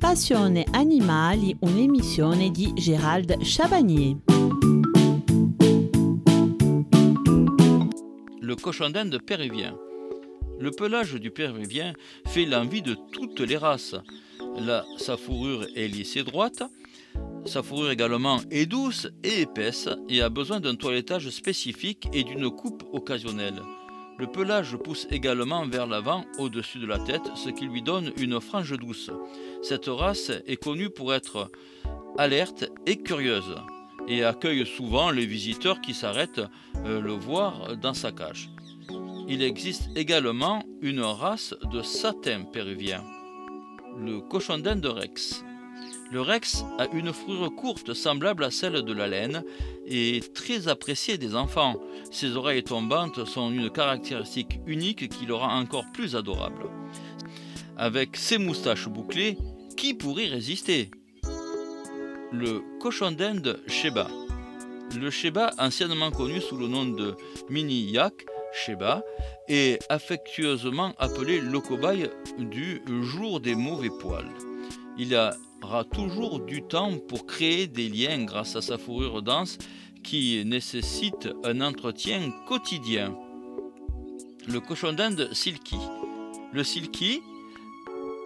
Passione Animali, un'emissione di Gérald Chabagnier. Le cochon d'Inde péruvien. Le pelage du péruvien fait l'envie de toutes les races. Sa fourrure est lisse et droite. Sa fourrure également est douce et épaisse et a besoin d'un toilettage spécifique et d'une coupe occasionnelle. Le pelage pousse également vers l'avant au-dessus de la tête, ce qui lui donne une frange douce. Cette race est connue pour être alerte et curieuse et accueille souvent les visiteurs qui s'arrêtent euh, le voir dans sa cage. Il existe également une race de satin péruvien, le cochon d'Inde Rex. Le Rex a une fourrure courte semblable à celle de la laine et très appréciée des enfants. Ses oreilles tombantes sont une caractéristique unique qui le rend encore plus adorable. Avec ses moustaches bouclées, qui pourrait résister? Le cochon d'Inde Sheba. Le Sheba, anciennement connu sous le nom de mini yak Sheba, est affectueusement appelé le cobaye du jour des mauvais poils. Il aura toujours du temps pour créer des liens grâce à sa fourrure dense qui nécessite un entretien quotidien. Le cochon d'Inde silky. Le silky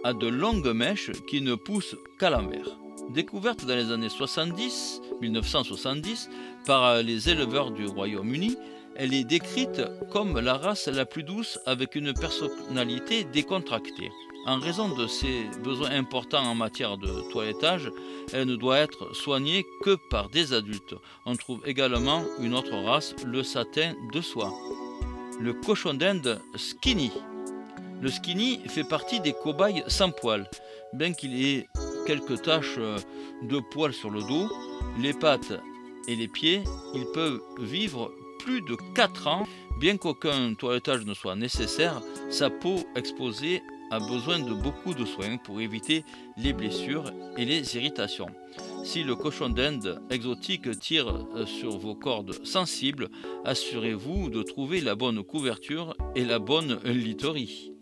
a de longues mèches qui ne poussent qu'à l'envers. Découverte dans les années 70, 1970 par les éleveurs du Royaume-Uni, elle est décrite comme la race la plus douce avec une personnalité décontractée. En raison de ses besoins importants en matière de toilettage, elle ne doit être soignée que par des adultes. On trouve également une autre race, le satin de soie. Le cochon d'Inde skinny. Le skinny fait partie des cobayes sans poils. Bien qu'il ait quelques taches de poils sur le dos, les pattes et les pieds, ils peuvent vivre plus de 4 ans. Bien qu'aucun toilettage ne soit nécessaire, sa peau exposée a besoin de beaucoup de soins pour éviter les blessures et les irritations. Si le cochon d'Inde exotique tire euh, sur vos cordes sensibles, assurez-vous de trouver la bonne couverture et la bonne literie.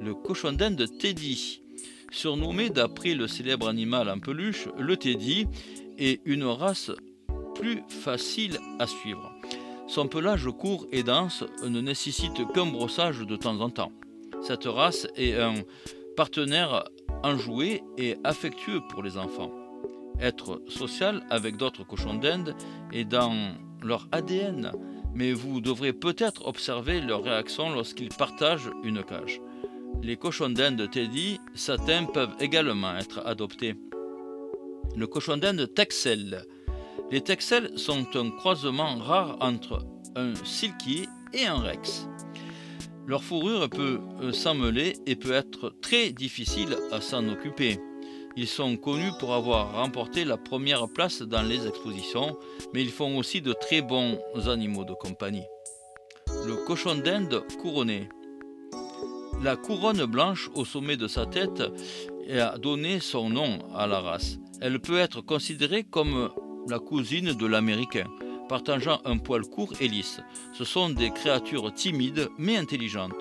Le cochon d'Inde Teddy, surnommé d'après le célèbre animal en peluche, le Teddy est une race plus facile à suivre. Son pelage court et dense ne nécessite qu'un brossage de temps en temps. Cette race est un partenaire enjoué et affectueux pour les enfants. Être social avec d'autres cochons d'Inde est dans leur ADN, mais vous devrez peut-être observer leur réaction lorsqu'ils partagent une cage. Les cochons d'Inde Teddy satin peuvent également être adoptés. Le cochon d'Inde Texel. Les Texels sont un croisement rare entre un Silky et un Rex. Leur fourrure peut euh, s'emmêler et peut être très difficile à s'en occuper. Ils sont connus pour avoir remporté la première place dans les expositions, mais ils font aussi de très bons animaux de compagnie. Le cochon d'Inde couronné. La couronne blanche au sommet de sa tête a donné son nom à la race. Elle peut être considérée comme la cousine de l'américain partageant un poil court et lisse. Ce sont des créatures timides mais intelligentes.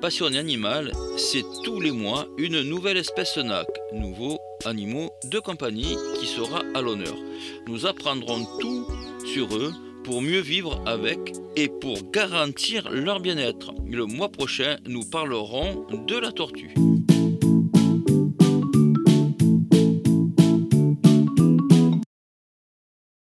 Passionné animal, c'est tous les mois une nouvelle espèce NAC, nouveaux animaux de compagnie, qui sera à l'honneur. Nous apprendrons tout sur eux pour mieux vivre avec et pour garantir leur bien-être. Le mois prochain, nous parlerons de la tortue.